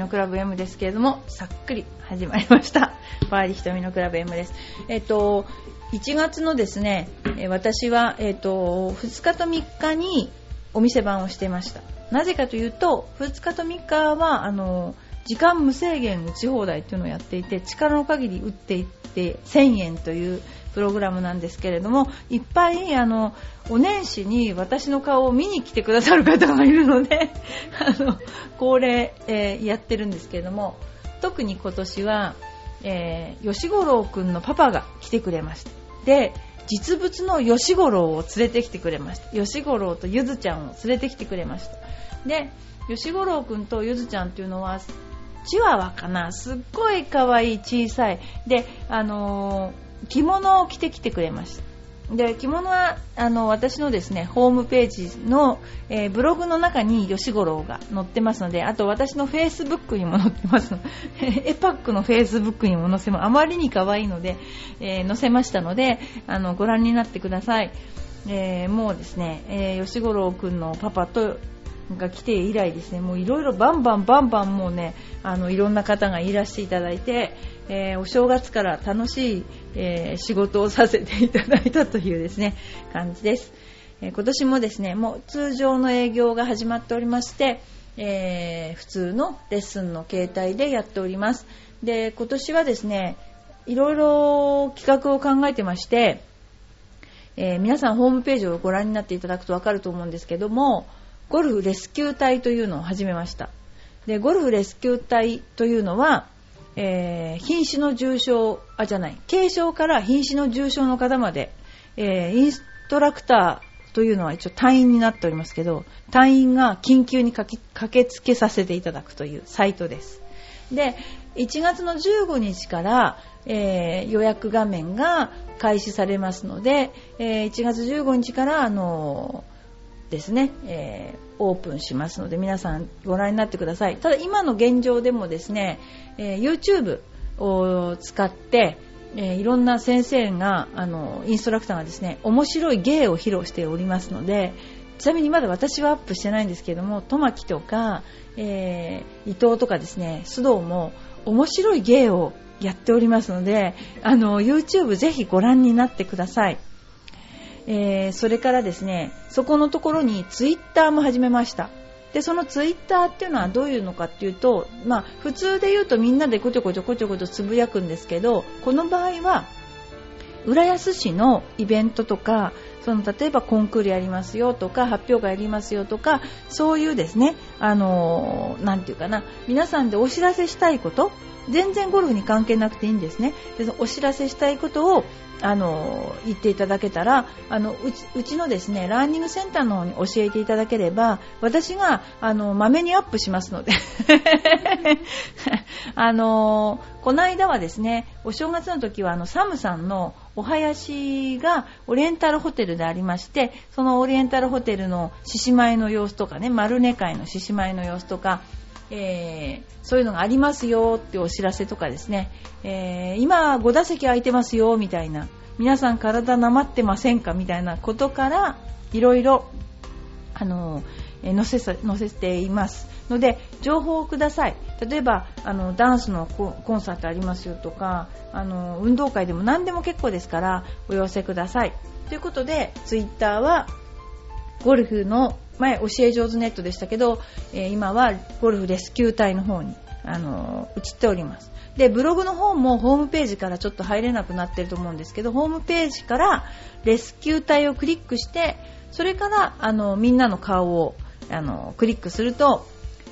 のクラブ M ですけれども、さっくり始まりました。バーディ瞳のクラブ M です。えっ、と、1月のですね、私は、えっ、と、2日と3日にお店番をしてました。なぜかというと、2日と3日は、あの、時間無制限打ち放題というのをやっていて、力の限り打っていって1000円というプログラムなんですけれどもいっぱいあのお年始に私の顔を見に来てくださる方がいるので あの恒例、えー、やってるんですけれども特に今年は、えー、吉五郎くんのパパが来てくれましたで実物の吉五郎を連れてきてくれました吉五郎とゆずちゃんを連れてきてくれました。で吉五郎くんとゆずちゃんっていうのはチワワかなすっごい可愛い小さい。であのー着物を着てきてくれました。で着物はあの私のですねホームページの、えー、ブログの中に吉五郎が載ってますのであと私のフェイスブックにも載ってます エパックのフェイスブックにも載せますあまりに可愛いので、えー、載せましたのであのご覧になってください、えー、もうですね、え吉五郎くんのパパとが来て以来ですね。もういろいろバンバンバンバンもうねあのいろんな方がいらしていただいて、えー、お正月から楽しい、えー、仕事をさせていただいたというですね感じです、えー、今年もですねもう通常の営業が始まっておりまして、え普通のレッスンの形態でやっております。で今年はですねいろいろ企画を考えてまして、え皆さんホームページをご覧になっていただくと分かると思うんですけどもゴルフレスキュー隊というのを始めました。でゴルフレスキュー隊というのは、えー、瀕死の重症あじゃない軽症から瀕死の重症の方まで、えー、インストラクターというのは一応隊員になっておりますけど隊員が緊急に駆けつけさせていただくというサイトです。で1月の15日から、えー、予約画面が開始されますので、えー、1月15日からあのですね、えー、オープンしますので皆さんご覧になってくださいただ今の現状でもですね、えー、YouTube を使って、えー、いろんな先生があのインストラクターがですね面白い芸を披露しておりますのでちなみにまだ私はアップしてないんですけどもトマキとか、え、伊藤とかですね須藤も面白い芸をやっておりますのであの YouTube ぜひご覧になってください。えー、それからですねそこのところにツイッターも始めました。でそのツイッターっていうのはどういうのかっていうと、まあ、普通で言うとみんなでこちょこちょこちょこちょつぶやくんですけどこの場合は浦安市のイベントとかその例えばコンクールやりますよとか発表会やりますよとかそういうですねあのー、て言うかな皆さんでお知らせしたいこと全然ゴルフに関係なくていいんですね。でお知らせしたいことをあの言っていただけたらあのうちのですねラーニングセンターの方に教えていただければ私があのまめにアップしますので。あのこの間はですねお正月の時はあのサムさんのお囃子がオリエンタルホテルでありましてそのオリエンタルホテルの獅子舞の様子とかね丸根会の獅子舞の様子とかえー、そういうのがありますよってお知らせとかですね、えー、今5打席空いてますよみたいな。皆さん体なまってませんかみたいなことからいろいろあの載せ載せています。ので情報をください。例えばあのダンスのコンサートありますよとかあの運動会でも何でも結構ですからお寄せください。ということでツイッターはゴルフの前教え上手ネットでしたけど、え、今はゴルフレスキュー隊の方に、あのー、移っております。でブログの方もホームページからちょっと入れなくなってると思うんですけどホームページからレスキュー隊をクリックしてそれからあのみんなの顔をあのクリックすると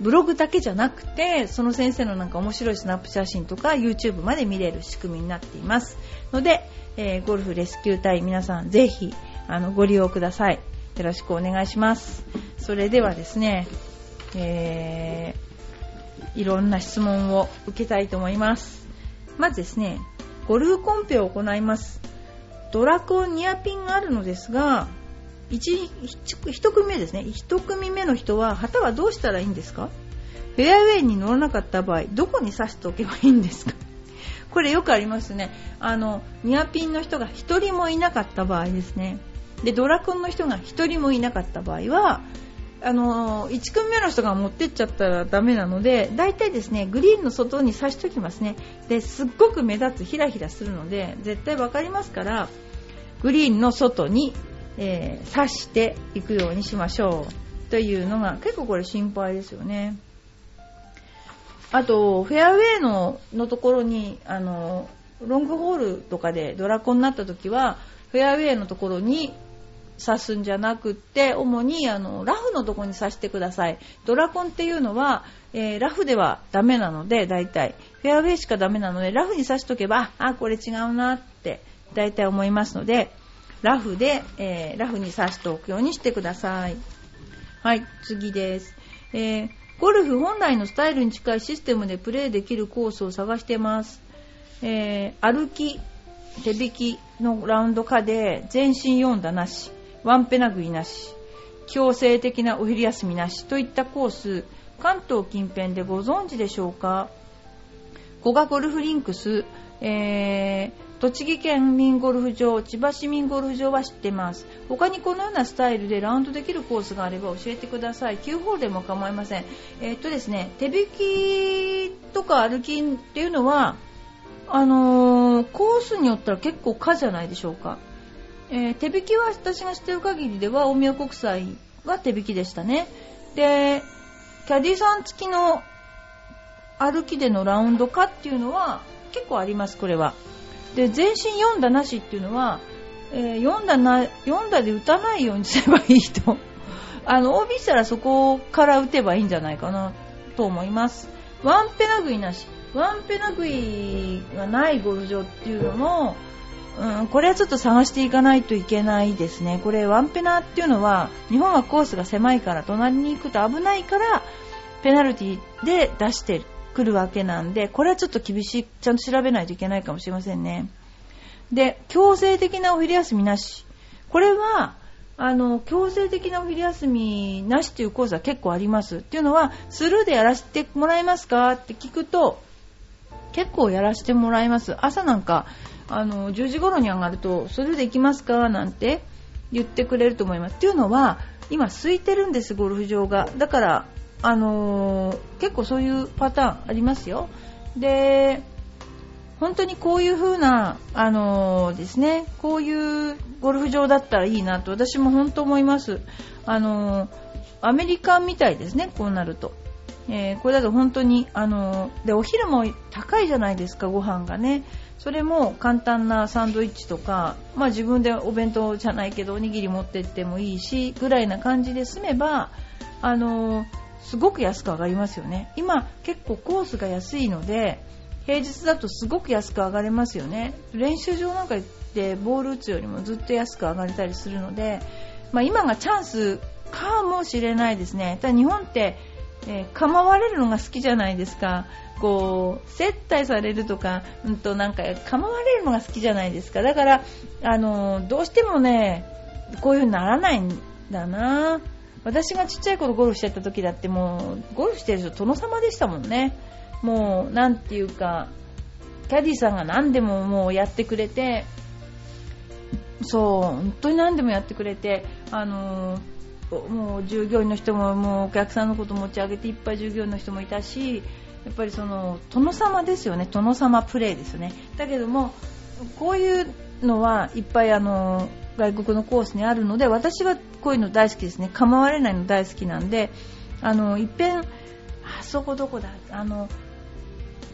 ブログだけじゃなくてその先生のなんか面白いスナップ写真とか YouTube まで見れる仕組みになっています。ので、えー、ゴルフレスキュー隊皆さんぜひあのご利用ください。よろしくお願いします。それではですね、えー、いろんな質問を受けたいと思います。まずですね、ゴルフコンペを行います。ドラコンニアピンがあるのですが、1, 1組目ですね、1組目の人は旗はどうしたらいいんですか？フェアウェイに乗らなかった場合、どこに刺しておけばいいんですか？これよくありますね。あの、ニアピンの人が1人もいなかった場合ですね。でドラコンの人が1人もいなかった場合はあの1組目の人が持ってっちゃったらダメなので大体ですねグリーンの外に刺しときますね。ですっごく目立つひらひらするので絶対分かりますからグリーンの外に、えー、刺していくようにしましょう。というのが結構これ心配ですよね。あとフェアウェイののところにあのロングホールとかでドラコンになった時はフェアウェイのところに刺すんじゃなくって主にあのラフのとこに刺してください。ドラコンっていうのは、えー、ラフではダメなので大体。フェアウェイしかダメなのでラフに刺しとけばあこれ違うなって大体思いますのでラフで、えー、ラフに刺しておくようにしてください。はい次です、えー、ゴルフ本来のスタイルに近いシステムでプレーできるコースを探してます、え歩き手引きのラウンド化で全身4打なし。ワンペナグイなし、強制的なお昼休みなしといったコース、関東近辺でご存知でしょうか？古賀ゴルフリンクス、えー、栃木県民ゴルフ場、千葉市民ゴルフ場は知ってます。他にこのようなスタイルでラウンドできるコースがあれば教えてください。9ホールでも構いません。えー、っとですね、手引きとか歩きっていうのは、あのー、コースによったら結構可じゃないでしょうか。えー、手引きは私が知ってる限りでは大宮国際が手引きでしたね。で、キャディさん付きの歩きでのラウンド化っていうのは結構あります、これは。で、全身4打なしっていうのは、えー、4打な、4打で打たないようにすればいいと。あの、OB したらそこから打てばいいんじゃないかなと思います。ワンペナグイなし。ワンペナグイがないゴルフ場っていうのも、うん、これはちょっと探していかないといけないですね。これワンペナっていうのは日本はコースが狭いから隣に行くと危ないからペナルティで出してくるわけなんでこれはちょっと厳しいちゃんと調べないといけないかもしれませんね。で強制的なお昼休みなしこれはあの強制的なお昼休みなしというコースは結構ありますっていうのはスルーでやらせてもらえますか？って聞くと結構やらせてもらいます朝なんかあの10時頃に上がるとそれで行きますか？なんて言ってくれると思います。っていうのは今空いてるんですゴルフ場がだからあのー、結構そういうパターンありますよ。で本当にこういう風な、あのー、ですね、こういうゴルフ場だったらいいなと私も本当思います。あのー、アメリカみたいですね、こうなると。えー、これだと本当に、あのでお昼も高いじゃないですか、ご飯がね。それも簡単なサンドイッチとか、まあ、自分でお弁当じゃないけどおにぎり持ってってもいいしぐらいな感じで済めばあのすごく安く上がりますよね。今結構コースが安いので平日だとすごく安く上がれますよね。練習場なんか行ってボール打つよりもずっと安く上がれたりするので、まあ、今がチャンスかもしれないですね。ただ日本って、えー、構われるのが好きじゃないですか。こう接待されるとか、うんとなんか構われるのが好きじゃないですか。だからあのどうしてもねこういう風にならないんだな。私がちっちゃい頃ゴルフしてた時だってもうゴルフしてる人殿様でしたもんね。もうなんていうかキャディさんが何でももうやってくれてそう本当に何でもやってくれてあのもう従業員の人ももうお客さんのこと持ち上げていっぱい従業員の人もいたしやっぱりその殿様ですよね。殿様プレーですよね。だけどもこういうのはいっぱいあの外国のコースにあるので私はこういうの大好きですね。構われないの大好きなんであのいっぺんあそこどこだ。あの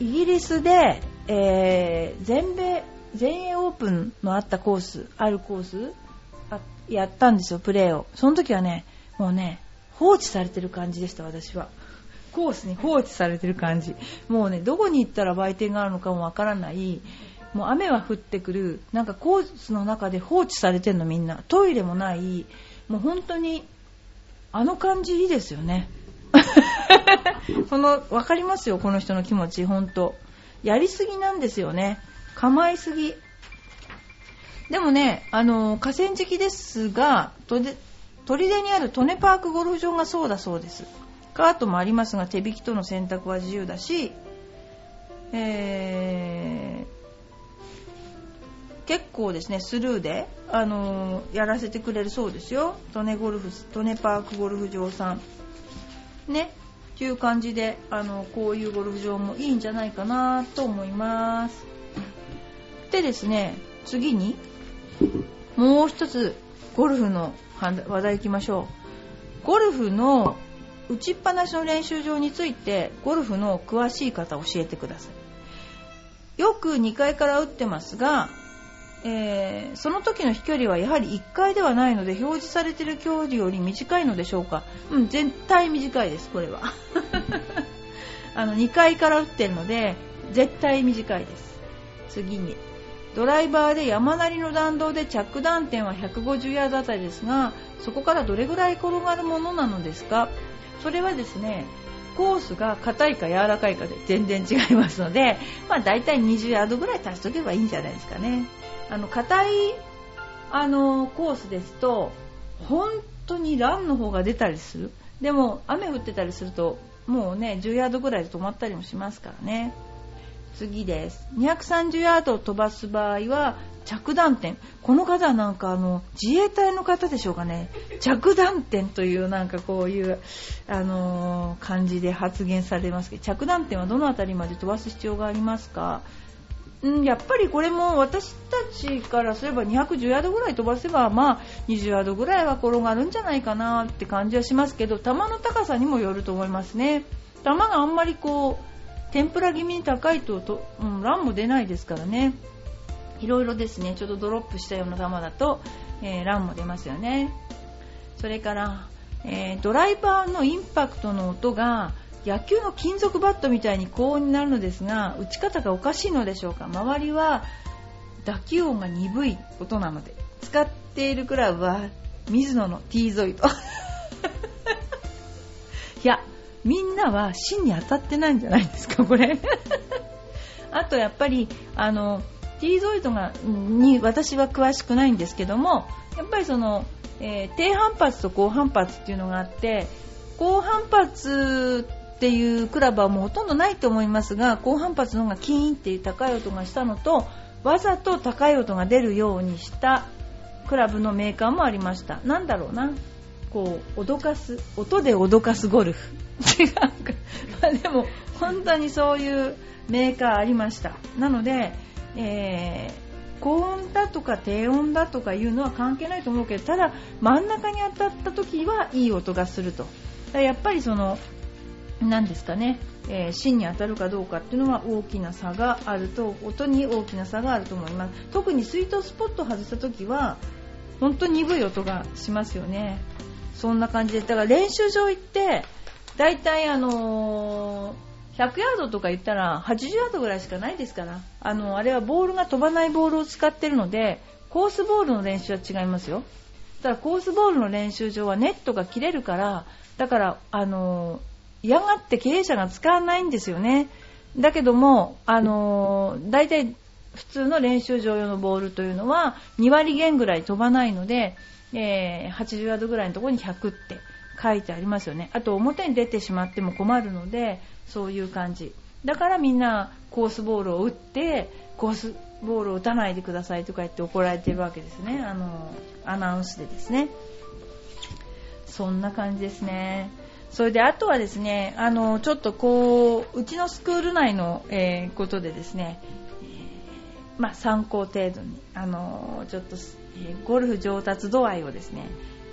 イギリスで、えー、全米全英オープンのあったコースあるコースやったんですよプレーを。その時はねもうね放置されてる感じでした私は。コースに放置されてる感じ。もうねどこに行ったら売店があるのかもわからない。もう雨は降ってくる。なんかコースの中で放置されてるのみんな。トイレもない。もう本当にあの感じいいですよね。その分かりますよこの人の気持ち本当。やりすぎなんですよね。構いすぎ。でもねあの河川敷ですが砦にある利根パークゴルフ場がそうだそうです。カートもありますが手引きとの選択は自由だし、えー結構ですねスルーで、あの、やらせてくれるそうですよ。利根ゴルフ利根パークゴルフ場さん。ねっていう感じであのこういうゴルフ場もいいんじゃないかなと思います。でですね次に もう一つゴルフの話題いきましょう。ゴルフの打ちっぱなしの練習場についてゴルフの詳しい方教えてください。よく2階から打ってますがえー、その時の飛距離はやはり1回ではないので表示されている距離より短いのでしょうか。うん絶対短いですこれは。あの2階から打ってるので絶対短いです。次に。ドライバーで山なりの弾道で着弾点は150ヤードあたりですがそこからどれぐらい転がるものなのですか？それはですねコースが硬いか柔らかいかで全然違いますので、まあ、大体20ヤードぐらい足しとけばいいんじゃないですかね。あの硬いあのコースですと本当にランの方が出たりする。でも雨降ってたりするともうね10ヤードぐらいで止まったりもしますからね。次です。230ヤードを飛ばす場合は着弾点。この方はなんかあの自衛隊の方でしょうかね。着弾点というなんかこういうあのー、感じで発言されますけど着弾点はどの辺りまで飛ばす必要がありますか？ん、やっぱりこれも私たちからすれば210ヤードぐらい飛ばせば、まあ、20ヤードぐらいは転がるんじゃないかなって感じはしますけど球の高さにもよると思いますね。球があんまりこう天ぷら気味に高いとと、うん、ランも出ないですからね。いろいろですねちょっとドロップしたような球だと、えー、ランも出ますよね。それから、えー、ドライバーのインパクトの音が野球の金属バットみたいに高音になるのですが打ち方がおかしいのでしょうか周りは打球音が鈍い音なので使っているクラブは水野の T ゾイド いやみんなは芯に当たってないんじゃないですかこれ。あとやっぱりあの T ゾイドがに私は詳しくないんですけどもやっぱりその、えー、低反発と高反発っていうのがあって高反発っていうクラブはもうほとんどないと思いますが高反発の方がキーンっていう高い音がしたのとわざと高い音が出るようにしたクラブのメーカーもありました。なんだろうな。こう脅かす音で脅かすゴルフ。違うか、まあ、でも本当にそういうメーカーありました。なので、えー、高音だとか低音だとかいうのは関係ないと思うけどただ真ん中に当たった時はいい音がすると。やっぱりその何ですかね、えー、芯に当たるかどうかっていうのは大きな差があると音に大きな差があると思います。特にスイートスポット外した時は本当に鈍い音がしますよね。そんな感じでだから練習場行ってだいたいあのー、100ヤードとか言ったら80ヤードぐらいしかないですからあのあれはボールが飛ばないボールを使ってるのでコースボールの練習は違いますよただコースボールの練習場はネットが切れるからだからあのー嫌がって経営者が使わないんですよね。だけども、あのー、大体普通の練習場用のボールというのは2割減ぐらい飛ばないので、えー、80ヤードぐらいのところに100って書いてありますよね。あと表に出てしまっても困るので、そういう感じ。だからみんなコースボールを打って、コースボールを打たないでくださいとか言って怒られてるわけですね。あの、アナウンスでですね。そんな感じですね。それであとはですねあのちょっとこううちのスクール内の、えー、ことでですね、まあ、参考程度にあのちょっと、えー、ゴルフ上達度合いをですね、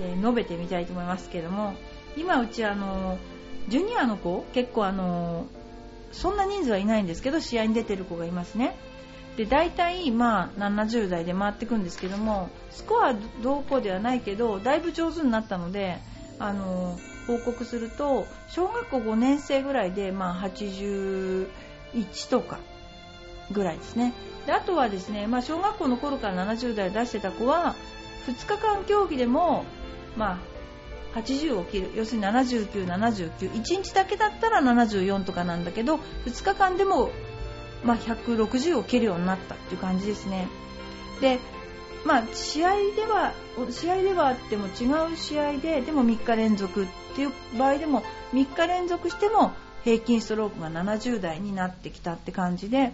え述べてみたいと思いますけども今うちあのジュニアの子結構あのそんな人数はいないんですけど試合に出てる子がいますね。で大体、まあ、70代で回っていくんですけどもスコアどうこうではないけどだいぶ上手になったのであの報告すると小学校5年生ぐらいで、まあ、81とかぐらいですね。であとはですね、まあ、小学校の頃から70代出してた子は2日間競技でも、まあ、80を切る。要するに79、79 1日だけだったら74とかなんだけど2日間でも、まあ、160を切るようになったっていう感じですね。でまあ、試合では試合ではあっても違う試合ででも3日連続っていう場合でも3日連続しても平均ストロークが70台になってきたって感じで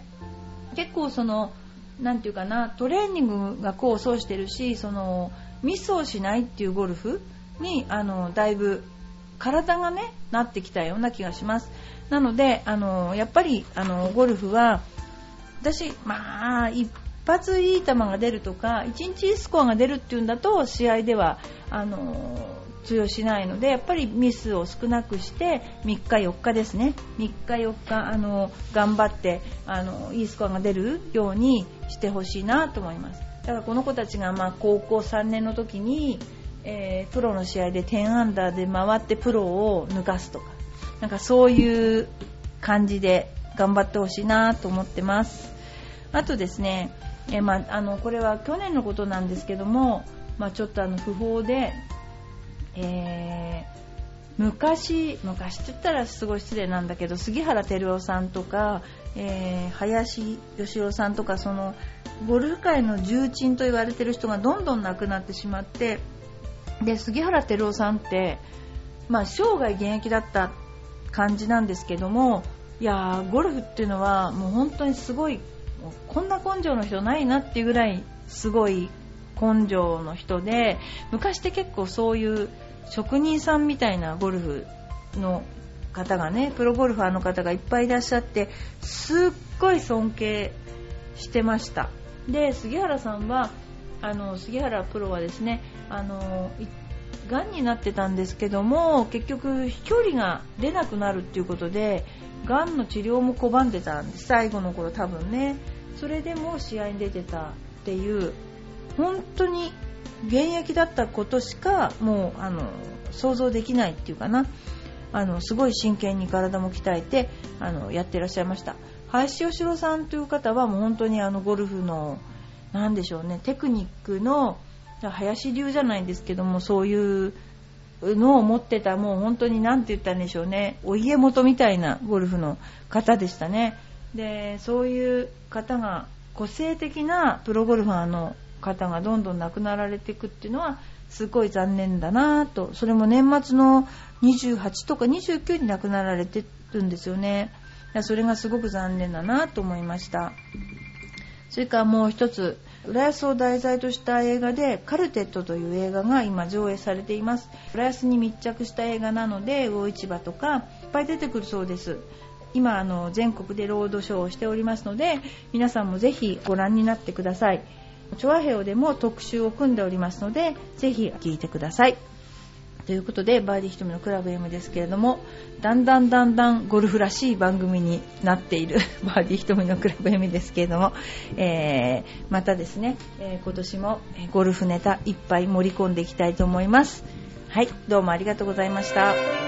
結構そのなんていうかなトレーニングが功を奏してるしそのミスをしないっていうゴルフにあのだいぶ体がねなってきたような気がします。なのであのやっぱりあのゴルフは私まあ一発いい球が出るとか1日いいスコアが出るっていうんだと試合ではあの通用しないのでやっぱりミスを少なくして3日4日ですね。3日4日あの頑張ってあのいいスコアが出るようにしてほしいなと思います。だからこの子たちがまあ高校3年の時に、えー、プロの試合で10アンダーで回ってプロを抜かすとか。なんかそういう感じで頑張ってほしいなと思ってます。あとですね、えー、まあ、あのこれは去年のことなんですけども、まあ、ちょっとあの不法でえー、昔昔って言ったらすごい失礼なんだけど杉原照夫さんとか、えー、林義郎さんとかそのゴルフ界の重鎮と言われてる人がどんどん亡くなってしまってで杉原照夫さんって、まあ、生涯現役だった感じなんですけどもいやゴルフっていうのはもう本当にすごいこんな根性の人ないなっていうぐらいすごい根性の人で昔って結構そういう職人さんみたいなゴルフの方がねプロゴルファーの方がいっぱいいらっしゃってすっごい尊敬してました。で杉原さんはあの杉原プロはですねあのがんになってたんですけども結局飛距離が出なくなるっていうことでがんの治療も拒んでたんです。最後の頃多分ね。それでも試合に出てたっていう本当に現役だったことしかもうあの想像できないっていうかな。あのすごい真剣に体も鍛えてあのやってらっしゃいました。林義郎さんという方はもう本当にあのゴルフの何でしょうねテクニックの林流じゃないんですけどもそういうのを持ってたもう本当に何て言ったんでしょうねお家元みたいなゴルフの方でしたね。でそういう方が個性的なプロゴルファーの方がどんどん亡くなられていくっていうのはすごい残念だなと。それも年末の28とか29に亡くなられてるんですよね。それがすごく残念だなと思いました。それからもう一つ浦安を題材とした映画で「カルテット」という映画が今上映されています。浦安に密着した映画なので魚市場とかいっぱい出てくるそうです。今あの全国でロードショーをしておりますので皆さんもぜひご覧になってください。チョアヘオでも特集を組んでおりますのでぜひ聞いてください。ということでバーディーひとみのクラブ M ですけれどもだんだんだんだんゴルフらしい番組になっている バーディーひとみのクラブ M ですけれども、えー、またですね、えー、今年もゴルフネタいっぱい盛り込んでいきたいと思います。はいどうもありがとうございました。